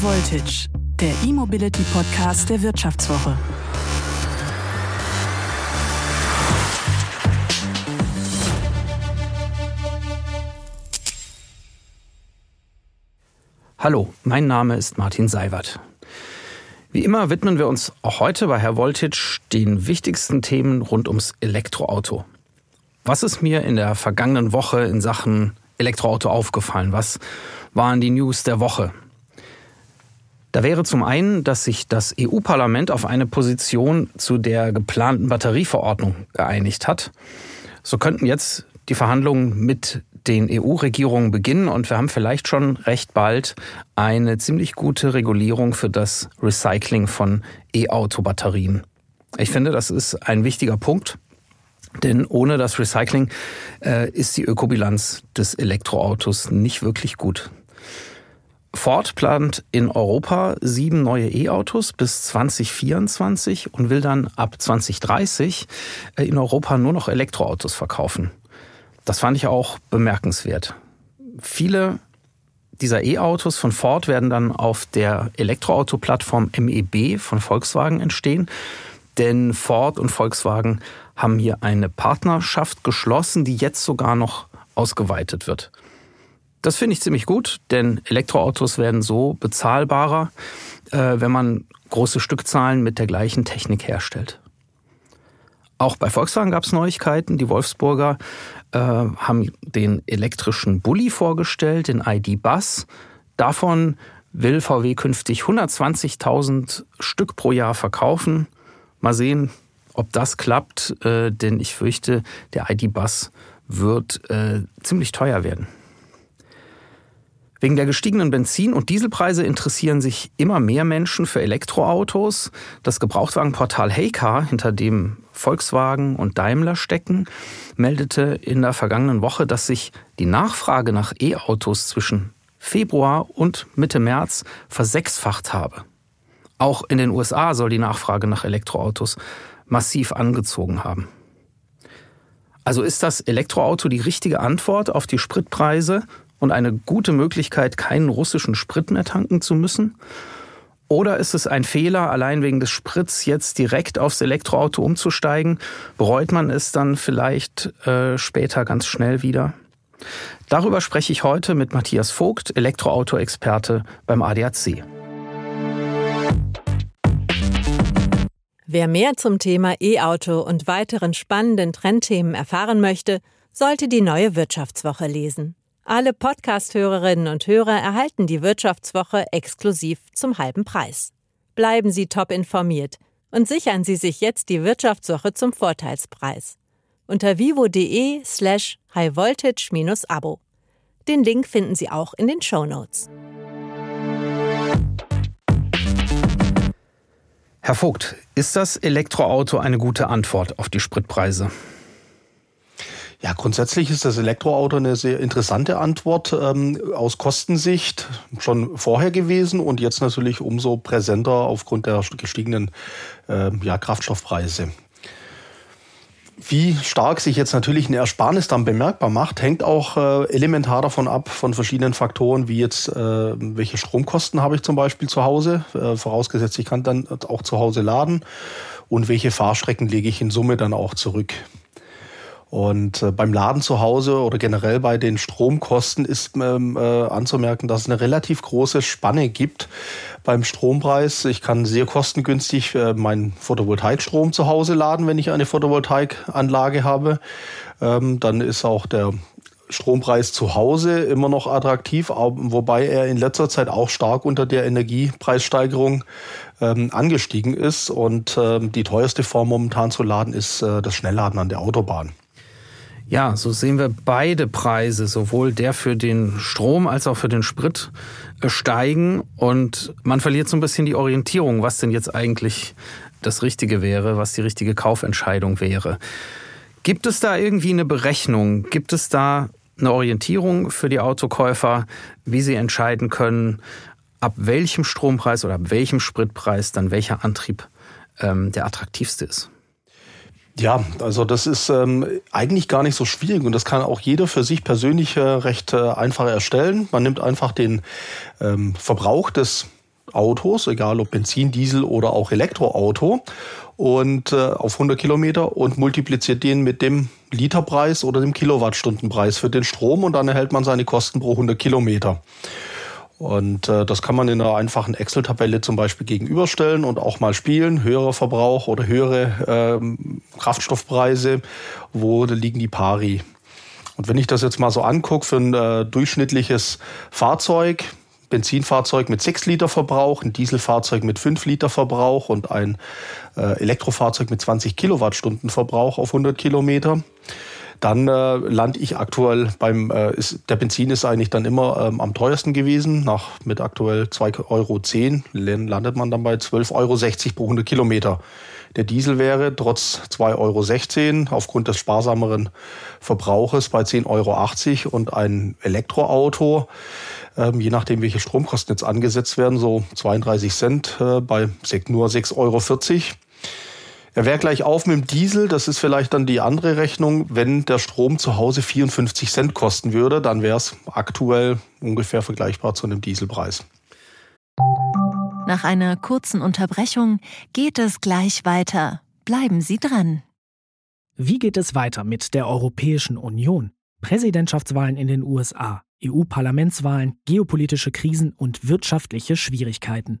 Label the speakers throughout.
Speaker 1: Voltage, der E-Mobility Podcast der Wirtschaftswoche.
Speaker 2: Hallo, mein Name ist Martin Seiwert. Wie immer widmen wir uns auch heute bei Herr Voltage den wichtigsten Themen rund ums Elektroauto. Was ist mir in der vergangenen Woche in Sachen Elektroauto aufgefallen? Was waren die News der Woche? Da wäre zum einen, dass sich das EU-Parlament auf eine Position zu der geplanten Batterieverordnung geeinigt hat. So könnten jetzt die Verhandlungen mit den EU-Regierungen beginnen und wir haben vielleicht schon recht bald eine ziemlich gute Regulierung für das Recycling von E-Auto-Batterien. Ich finde, das ist ein wichtiger Punkt, denn ohne das Recycling äh, ist die Ökobilanz des Elektroautos nicht wirklich gut. Ford plant in Europa sieben neue E-Autos bis 2024 und will dann ab 2030 äh, in Europa nur noch Elektroautos verkaufen. Das fand ich auch bemerkenswert. Viele dieser E-Autos von Ford werden dann auf der Elektroauto-Plattform MEB von Volkswagen entstehen. Denn Ford und Volkswagen haben hier eine Partnerschaft geschlossen, die jetzt sogar noch ausgeweitet wird. Das finde ich ziemlich gut, denn Elektroautos werden so bezahlbarer, äh, wenn man große Stückzahlen mit der gleichen Technik herstellt. Auch bei Volkswagen gab es Neuigkeiten. Die Wolfsburger äh, haben den elektrischen Bulli vorgestellt, den ID Bus. Davon will VW künftig 120.000 Stück pro Jahr verkaufen. Mal sehen, ob das klappt, äh, denn ich fürchte, der ID Bus wird äh, ziemlich teuer werden. Wegen der gestiegenen Benzin- und Dieselpreise interessieren sich immer mehr Menschen für Elektroautos. Das Gebrauchtwagenportal Heycar, hinter dem Volkswagen und Daimler stecken, meldete in der vergangenen Woche, dass sich die Nachfrage nach E-Autos zwischen Februar und Mitte März versechsfacht habe. Auch in den USA soll die Nachfrage nach Elektroautos massiv angezogen haben. Also ist das Elektroauto die richtige Antwort auf die Spritpreise und eine gute Möglichkeit, keinen russischen Sprit mehr tanken zu müssen? Oder ist es ein Fehler, allein wegen des Sprits jetzt direkt aufs Elektroauto umzusteigen? Bereut man es dann vielleicht äh, später ganz schnell wieder? Darüber spreche ich heute mit Matthias Vogt, Elektroauto-Experte beim ADAC.
Speaker 3: Wer mehr zum Thema E-Auto und weiteren spannenden Trendthemen erfahren möchte, sollte die neue Wirtschaftswoche lesen. Alle Podcast-Hörerinnen und Hörer erhalten die Wirtschaftswoche exklusiv zum halben Preis. Bleiben Sie top informiert und sichern Sie sich jetzt die Wirtschaftswoche zum Vorteilspreis. Unter vivo.de slash highvoltage-abo. Den Link finden Sie auch in den Show Notes.
Speaker 2: Herr Vogt, ist das Elektroauto eine gute Antwort auf die Spritpreise?
Speaker 4: Ja, grundsätzlich ist das Elektroauto eine sehr interessante Antwort ähm, aus Kostensicht schon vorher gewesen und jetzt natürlich umso präsenter aufgrund der gestiegenen äh, ja, Kraftstoffpreise. Wie stark sich jetzt natürlich eine Ersparnis dann bemerkbar macht, hängt auch äh, elementar davon ab, von verschiedenen Faktoren, wie jetzt, äh, welche Stromkosten habe ich zum Beispiel zu Hause, äh, vorausgesetzt ich kann dann auch zu Hause laden und welche Fahrstrecken lege ich in Summe dann auch zurück. Und äh, beim Laden zu Hause oder generell bei den Stromkosten ist ähm, äh, anzumerken, dass es eine relativ große Spanne gibt beim Strompreis. Ich kann sehr kostengünstig äh, meinen Photovoltaikstrom zu Hause laden, wenn ich eine Photovoltaikanlage habe. Ähm, dann ist auch der Strompreis zu Hause immer noch attraktiv, wobei er in letzter Zeit auch stark unter der Energiepreissteigerung ähm, angestiegen ist. Und ähm, die teuerste Form momentan zu laden ist äh, das Schnellladen an der Autobahn.
Speaker 2: Ja, so sehen wir beide Preise, sowohl der für den Strom als auch für den Sprit äh, steigen und man verliert so ein bisschen die Orientierung, was denn jetzt eigentlich das Richtige wäre, was die richtige Kaufentscheidung wäre. Gibt es da irgendwie eine Berechnung? Gibt es da eine Orientierung für die Autokäufer, wie sie entscheiden können, ab welchem Strompreis oder ab welchem Spritpreis dann welcher Antrieb ähm, der attraktivste ist?
Speaker 4: Ja, also das ist ähm, eigentlich gar nicht so schwierig und das kann auch jeder für sich persönlich äh, recht äh, einfach erstellen. Man nimmt einfach den ähm, Verbrauch des Autos, egal ob Benzin, Diesel oder auch Elektroauto, und äh, auf 100 Kilometer und multipliziert den mit dem Literpreis oder dem Kilowattstundenpreis für den Strom und dann erhält man seine Kosten pro 100 Kilometer. Und äh, das kann man in einer einfachen Excel-Tabelle zum Beispiel gegenüberstellen und auch mal spielen. Höherer Verbrauch oder höhere ähm, Kraftstoffpreise, wo liegen die Pari. Und wenn ich das jetzt mal so angucke für ein äh, durchschnittliches Fahrzeug, Benzinfahrzeug mit 6 Liter Verbrauch, ein Dieselfahrzeug mit 5 Liter Verbrauch und ein äh, Elektrofahrzeug mit 20 Kilowattstunden Verbrauch auf 100 Kilometer. Dann äh, lande ich aktuell beim, äh, ist, der Benzin ist eigentlich dann immer ähm, am teuersten gewesen. Nach mit aktuell 2,10 Euro landet man dann bei 12,60 Euro pro 100 Kilometer. Der Diesel wäre trotz 2,16 Euro aufgrund des sparsameren Verbrauches bei 10,80 Euro und ein Elektroauto ähm, je nachdem, welche Stromkosten jetzt angesetzt werden, so 32 Cent äh, bei nur 6,40 Euro. Er wäre gleich auf mit dem Diesel, das ist vielleicht dann die andere Rechnung. Wenn der Strom zu Hause 54 Cent kosten würde, dann wäre es aktuell ungefähr vergleichbar zu einem Dieselpreis.
Speaker 3: Nach einer kurzen Unterbrechung geht es gleich weiter. Bleiben Sie dran.
Speaker 5: Wie geht es weiter mit der Europäischen Union? Präsidentschaftswahlen in den USA, EU-Parlamentswahlen, geopolitische Krisen und wirtschaftliche Schwierigkeiten.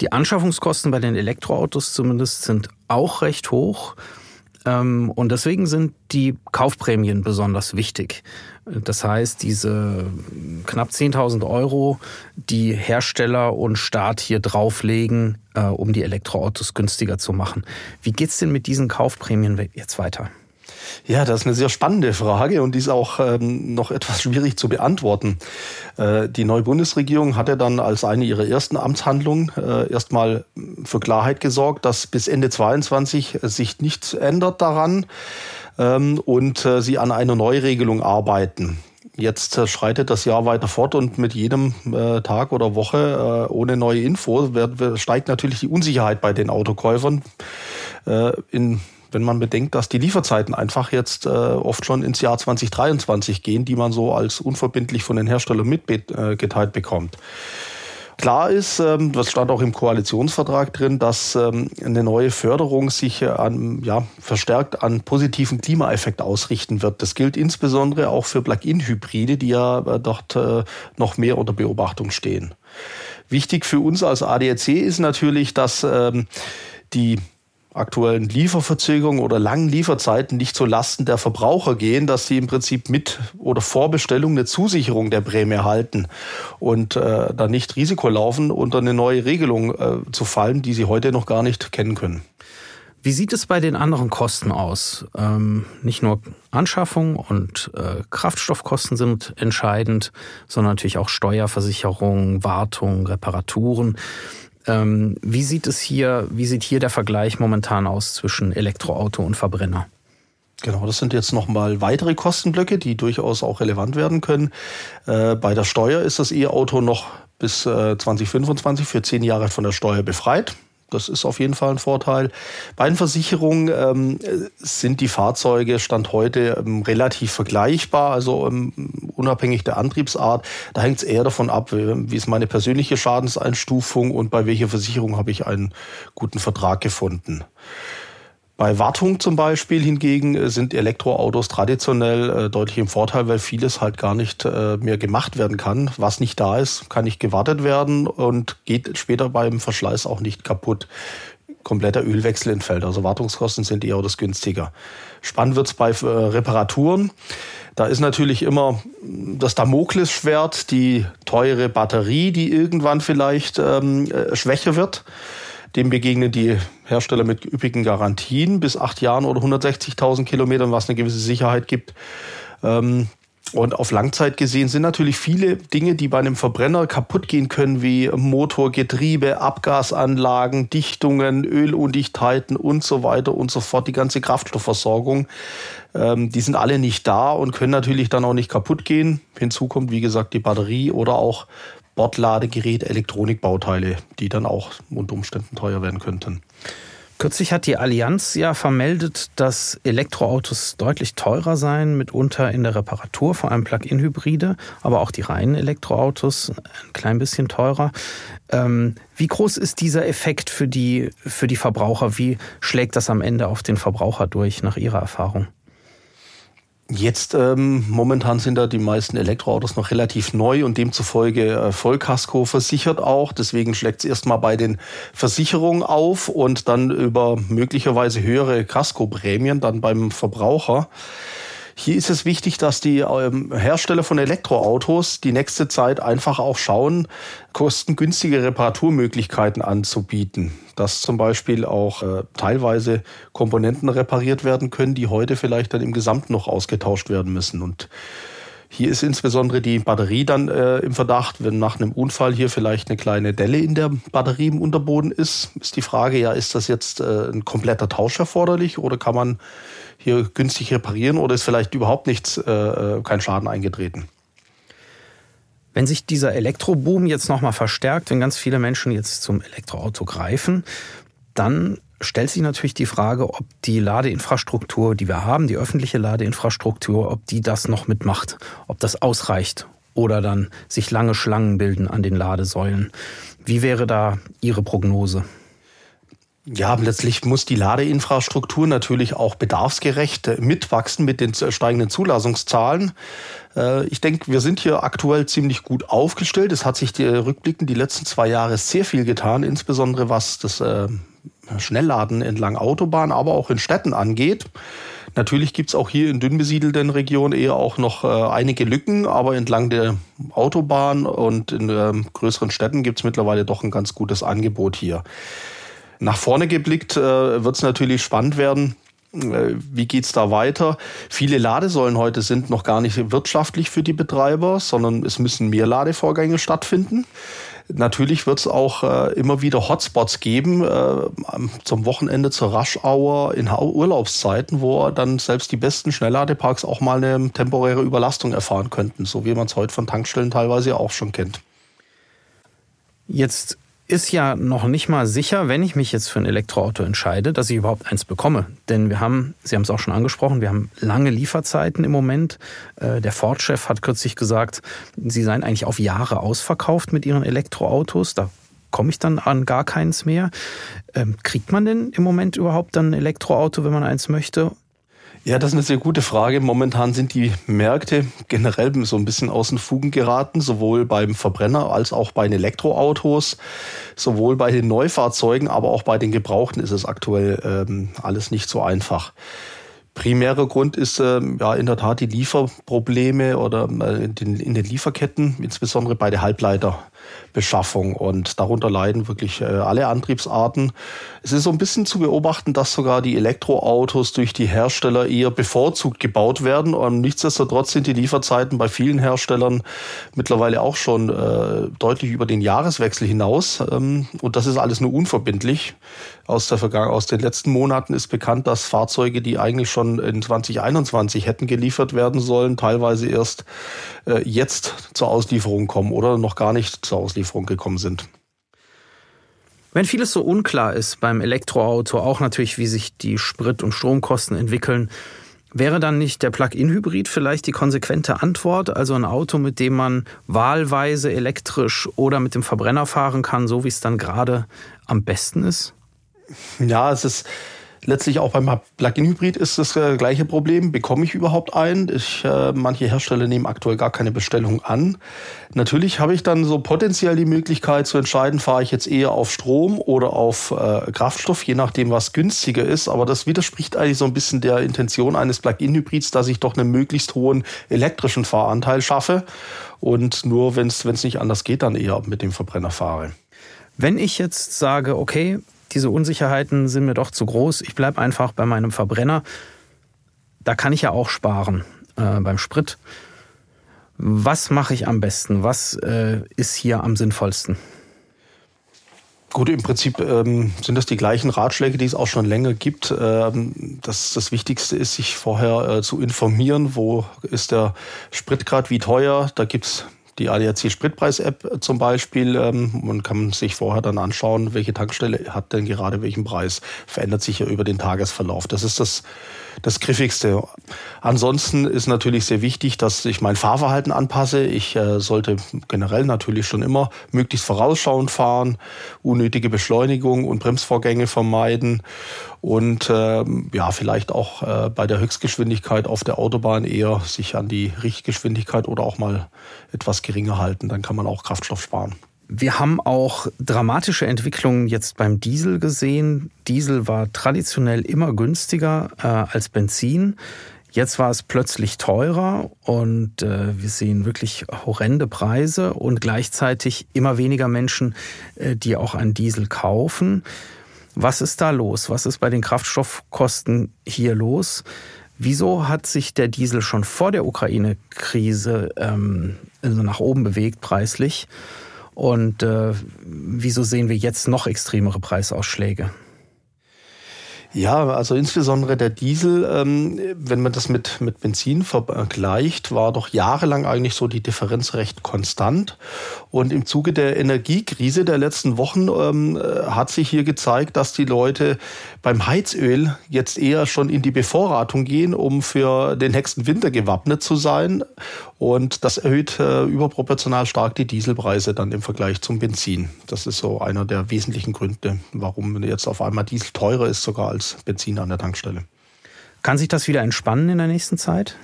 Speaker 2: die Anschaffungskosten bei den Elektroautos zumindest sind auch recht hoch. Ähm, und deswegen sind die Kaufprämien besonders wichtig. Das heißt, diese knapp 10.000 Euro, die Hersteller und Staat hier drauflegen, äh, um die Elektroautos günstiger zu machen. Wie geht's denn mit diesen Kaufprämien jetzt weiter?
Speaker 4: Ja, das ist eine sehr spannende Frage und die ist auch ähm, noch etwas schwierig zu beantworten. Äh, die neue Bundesregierung hatte dann als eine ihrer ersten Amtshandlungen äh, erstmal für Klarheit gesorgt, dass bis Ende 22 sich nichts ändert daran ähm, und äh, sie an einer Neuregelung arbeiten. Jetzt äh, schreitet das Jahr weiter fort und mit jedem äh, Tag oder Woche äh, ohne neue Info wird, steigt natürlich die Unsicherheit bei den Autokäufern. Äh, in wenn man bedenkt, dass die Lieferzeiten einfach jetzt äh, oft schon ins Jahr 2023 gehen, die man so als unverbindlich von den Herstellern mitgeteilt bekommt. Klar ist, ähm, das stand auch im Koalitionsvertrag drin, dass ähm, eine neue Förderung sich an, ja, verstärkt an positiven Klimaeffekt ausrichten wird. Das gilt insbesondere auch für Plug-in-Hybride, die ja äh, dort äh, noch mehr unter Beobachtung stehen. Wichtig für uns als ADAC ist natürlich, dass ähm, die aktuellen Lieferverzögerungen oder langen Lieferzeiten nicht zu Lasten der Verbraucher gehen, dass sie im Prinzip mit oder vor Bestellung eine Zusicherung der Prämie halten und äh, dann nicht Risiko laufen, unter eine neue Regelung äh, zu fallen, die sie heute noch gar nicht kennen können.
Speaker 2: Wie sieht es bei den anderen Kosten aus? Ähm, nicht nur Anschaffung und äh, Kraftstoffkosten sind entscheidend, sondern natürlich auch Steuerversicherung, Wartung, Reparaturen. Ähm, wie sieht es hier, wie sieht hier der Vergleich momentan aus zwischen Elektroauto und Verbrenner?
Speaker 4: Genau, das sind jetzt nochmal weitere Kostenblöcke, die durchaus auch relevant werden können. Äh, bei der Steuer ist das E-Auto noch bis äh, 2025 für zehn Jahre von der Steuer befreit. Das ist auf jeden Fall ein Vorteil. Bei den Versicherungen ähm, sind die Fahrzeuge Stand heute ähm, relativ vergleichbar, also ähm, unabhängig der Antriebsart. Da hängt es eher davon ab, wie ist meine persönliche Schadenseinstufung und bei welcher Versicherung habe ich einen guten Vertrag gefunden. Bei Wartung zum Beispiel hingegen äh, sind Elektroautos traditionell äh, deutlich im Vorteil, weil vieles halt gar nicht äh, mehr gemacht werden kann. Was nicht da ist, kann nicht gewartet werden und geht später beim Verschleiß auch nicht kaputt. Kompletter Ölwechsel entfällt. Also Wartungskosten sind eher das günstiger. Spannend wird's bei äh, Reparaturen. Da ist natürlich immer das Damoklesschwert, die teure Batterie, die irgendwann vielleicht ähm, äh, schwächer wird. Dem begegnen die Hersteller mit üppigen Garantien bis acht Jahren oder 160.000 Kilometern, was eine gewisse Sicherheit gibt. Ähm, Und auf Langzeit gesehen sind natürlich viele Dinge, die bei einem Verbrenner kaputt gehen können, wie Motor, Getriebe, Abgasanlagen, Dichtungen, Ölundichtheiten und so weiter und so fort. Die ganze Kraftstoffversorgung, ähm, die sind alle nicht da und können natürlich dann auch nicht kaputt gehen. Hinzu kommt, wie gesagt, die Batterie oder auch Bordladegerät, Elektronikbauteile, die dann auch unter Umständen teuer werden könnten.
Speaker 2: Kürzlich hat die Allianz ja vermeldet, dass Elektroautos deutlich teurer seien, mitunter in der Reparatur, vor allem Plug-in-Hybride, aber auch die reinen Elektroautos ein klein bisschen teurer. Ähm, wie groß ist dieser Effekt für die, für die Verbraucher? Wie schlägt das am Ende auf den Verbraucher durch, nach Ihrer Erfahrung?
Speaker 4: Jetzt ähm, momentan sind da die meisten Elektroautos noch relativ neu und demzufolge äh, Vollkasko versichert auch. Deswegen schlägt es erstmal bei den Versicherungen auf und dann über möglicherweise höhere Kaskoprämien dann beim Verbraucher. Hier ist es wichtig, dass die ähm, Hersteller von Elektroautos die nächste Zeit einfach auch schauen, kostengünstige Reparaturmöglichkeiten anzubieten. Dass zum Beispiel auch äh, teilweise Komponenten repariert werden können, die heute vielleicht dann im Gesamten noch ausgetauscht werden müssen. Und hier ist insbesondere die Batterie dann äh, im Verdacht, wenn nach einem Unfall hier vielleicht eine kleine Delle in der Batterie im Unterboden ist, ist die Frage, ja, ist das jetzt äh, ein kompletter Tausch erforderlich oder kann man hier günstig reparieren oder ist vielleicht überhaupt nichts, äh, äh, kein Schaden eingetreten.
Speaker 2: Wenn sich dieser Elektroboom jetzt nochmal verstärkt, wenn ganz viele Menschen jetzt zum Elektroauto greifen, dann stellt sich natürlich die Frage, ob die Ladeinfrastruktur, die wir haben, die öffentliche Ladeinfrastruktur, ob die das noch mitmacht, ob das ausreicht oder dann sich lange Schlangen bilden an den Ladesäulen. Wie wäre da Ihre Prognose?
Speaker 4: Ja, letztlich muss die Ladeinfrastruktur natürlich auch bedarfsgerecht mitwachsen mit den steigenden Zulassungszahlen. Äh, ich denke, wir sind hier aktuell ziemlich gut aufgestellt. Es hat sich die rückblickend die letzten zwei Jahre sehr viel getan, insbesondere was das äh, Schnellladen entlang Autobahn, aber auch in Städten angeht. Natürlich gibt's auch hier in dünn besiedelten Regionen eher auch noch äh, einige Lücken, aber entlang der Autobahn und in äh, größeren Städten gibt's mittlerweile doch ein ganz gutes Angebot hier. Nach vorne geblickt äh, wird es natürlich spannend werden. Äh, wie geht's da weiter? Viele Ladesäulen heute sind noch gar nicht wirtschaftlich für die Betreiber, sondern es müssen mehr Ladevorgänge stattfinden. Natürlich wird es auch äh, immer wieder Hotspots geben äh, zum Wochenende zur Rush-Hour in Urlaubszeiten, wo dann selbst die besten Schnellladeparks auch mal eine temporäre Überlastung erfahren könnten, so wie man es heute von Tankstellen teilweise auch schon kennt.
Speaker 2: Jetzt ist ja noch nicht mal sicher, wenn ich mich jetzt für ein Elektroauto entscheide, dass ich überhaupt eins bekomme. Denn wir haben, Sie haben es auch schon angesprochen, wir haben lange Lieferzeiten im Moment. Äh, der Ford-Chef hat kürzlich gesagt, sie seien eigentlich auf Jahre ausverkauft mit ihren Elektroautos. Da komme ich dann an gar keins mehr. Ähm, kriegt man denn im Moment überhaupt dann ein Elektroauto, wenn man eins möchte?
Speaker 4: Ja, das ist eine sehr gute Frage. Momentan sind die Märkte generell so ein bisschen aus den Fugen geraten, sowohl beim Verbrenner als auch bei den Elektroautos, sowohl bei den Neufahrzeugen, aber auch bei den Gebrauchten ist es aktuell ähm, alles nicht so einfach. Primärer Grund ist äh, ja in der Tat die Lieferprobleme oder äh, in, den, in den Lieferketten, insbesondere bei der Halbleiter. Beschaffung und darunter leiden wirklich äh, alle Antriebsarten. Es ist so ein bisschen zu beobachten, dass sogar die Elektroautos durch die Hersteller eher bevorzugt gebaut werden und nichtsdestotrotz sind die Lieferzeiten bei vielen Herstellern mittlerweile auch schon äh, deutlich über den Jahreswechsel hinaus ähm, und das ist alles nur unverbindlich. Aus, der Vergangen aus den letzten Monaten ist bekannt, dass Fahrzeuge, die eigentlich schon in 2021 hätten geliefert werden sollen, teilweise erst äh, jetzt zur Auslieferung kommen oder noch gar nicht zur Auslieferung gekommen sind.
Speaker 2: Wenn vieles so unklar ist beim Elektroauto, auch natürlich, wie sich die Sprit- und Stromkosten entwickeln, wäre dann nicht der Plug-in-Hybrid vielleicht die konsequente Antwort? Also ein Auto, mit dem man wahlweise elektrisch oder mit dem Verbrenner fahren kann, so wie es dann gerade am besten ist?
Speaker 4: Ja, es ist letztlich auch beim Plug-in-Hybrid ist das äh, gleiche Problem. Bekomme ich überhaupt einen? Ich, äh, manche Hersteller nehmen aktuell gar keine Bestellung an. Natürlich habe ich dann so potenziell die Möglichkeit zu entscheiden, fahre ich jetzt eher auf Strom oder auf äh, Kraftstoff, je nachdem, was günstiger ist. Aber das widerspricht eigentlich so ein bisschen der Intention eines Plug-in-Hybrids, dass ich doch einen möglichst hohen elektrischen Fahranteil schaffe und nur, wenn es nicht anders geht, dann eher mit dem Verbrenner fahre.
Speaker 2: Wenn ich jetzt sage, okay, diese Unsicherheiten sind mir doch zu groß. Ich bleibe einfach bei meinem Verbrenner. Da kann ich ja auch sparen äh, beim Sprit. Was mache ich am besten? Was äh, ist hier am sinnvollsten?
Speaker 4: Gut, im Prinzip ähm, sind das die gleichen Ratschläge, die es auch schon länger gibt. Ähm, das, das Wichtigste ist, sich vorher äh, zu informieren, wo ist der Spritgrad, wie teuer. Da gibt's die ADAC Spritpreis-App zum Beispiel. Ähm, man kann sich vorher dann anschauen, welche Tankstelle hat denn gerade welchen Preis. Verändert sich ja über den Tagesverlauf. Das ist das, das Griffigste. Ansonsten ist natürlich sehr wichtig, dass ich mein Fahrverhalten anpasse. Ich äh, sollte generell natürlich schon immer möglichst vorausschauend fahren, unnötige Beschleunigung und Bremsvorgänge vermeiden und äh, ja, vielleicht auch äh, bei der Höchstgeschwindigkeit auf der Autobahn eher sich an die Richtgeschwindigkeit oder auch mal etwas geringer halten. Dann kann man auch Kraftstoff sparen.
Speaker 2: Wir haben auch dramatische Entwicklungen jetzt beim Diesel gesehen. Diesel war traditionell immer günstiger äh, als Benzin. Jetzt war es plötzlich teurer und äh, wir sehen wirklich horrende Preise und gleichzeitig immer weniger Menschen, äh, die auch einen Diesel kaufen. Was ist da los? Was ist bei den Kraftstoffkosten hier los? Wieso hat sich der Diesel schon vor der Ukraine-Krise ähm, also nach oben bewegt preislich? Und äh, wieso sehen wir jetzt noch extremere Preisausschläge?
Speaker 4: Ja, also insbesondere der Diesel, ähm, wenn man das mit, mit Benzin vergleicht, war doch jahrelang eigentlich so die Differenz recht konstant. Und im Zuge der Energiekrise der letzten Wochen ähm, äh, hat sich hier gezeigt, dass die Leute beim Heizöl jetzt eher schon in die Bevorratung gehen, um für den nächsten Winter gewappnet zu sein. Und das erhöht äh, überproportional stark die Dieselpreise dann im Vergleich zum Benzin. Das ist so einer der wesentlichen Gründe, warum jetzt auf einmal Diesel teurer ist sogar als Benzin an der Tankstelle.
Speaker 2: Kann sich das wieder entspannen in der nächsten Zeit?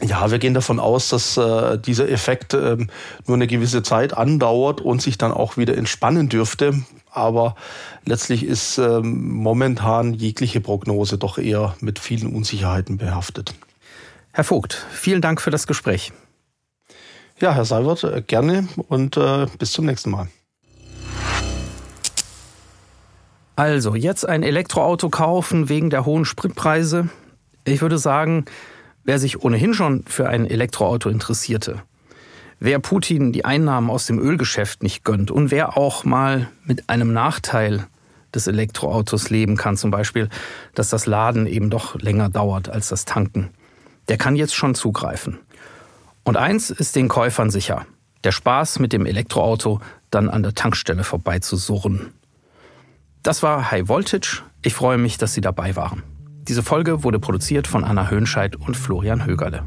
Speaker 4: Ja, wir gehen davon aus, dass äh, dieser Effekt äh, nur eine gewisse Zeit andauert und sich dann auch wieder entspannen dürfte. Aber letztlich ist äh, momentan jegliche Prognose doch eher mit vielen Unsicherheiten behaftet.
Speaker 2: Herr Vogt, vielen Dank für das Gespräch.
Speaker 4: Ja, Herr Seibert, äh, gerne und äh, bis zum nächsten Mal.
Speaker 2: Also, jetzt ein Elektroauto kaufen wegen der hohen Spritpreise. Ich würde sagen, wer sich ohnehin schon für ein Elektroauto interessierte, wer Putin die Einnahmen aus dem Ölgeschäft nicht gönnt und wer auch mal mit einem Nachteil des Elektroautos leben kann, zum Beispiel, dass das Laden eben doch länger dauert als das Tanken, der kann jetzt schon zugreifen. Und eins ist den Käufern sicher. Der Spaß mit dem Elektroauto dann an der Tankstelle vorbeizusurren. Das war High Voltage. Ich freue mich, dass Sie dabei waren. Diese Folge wurde produziert von Anna Höhnscheid und Florian Högerle.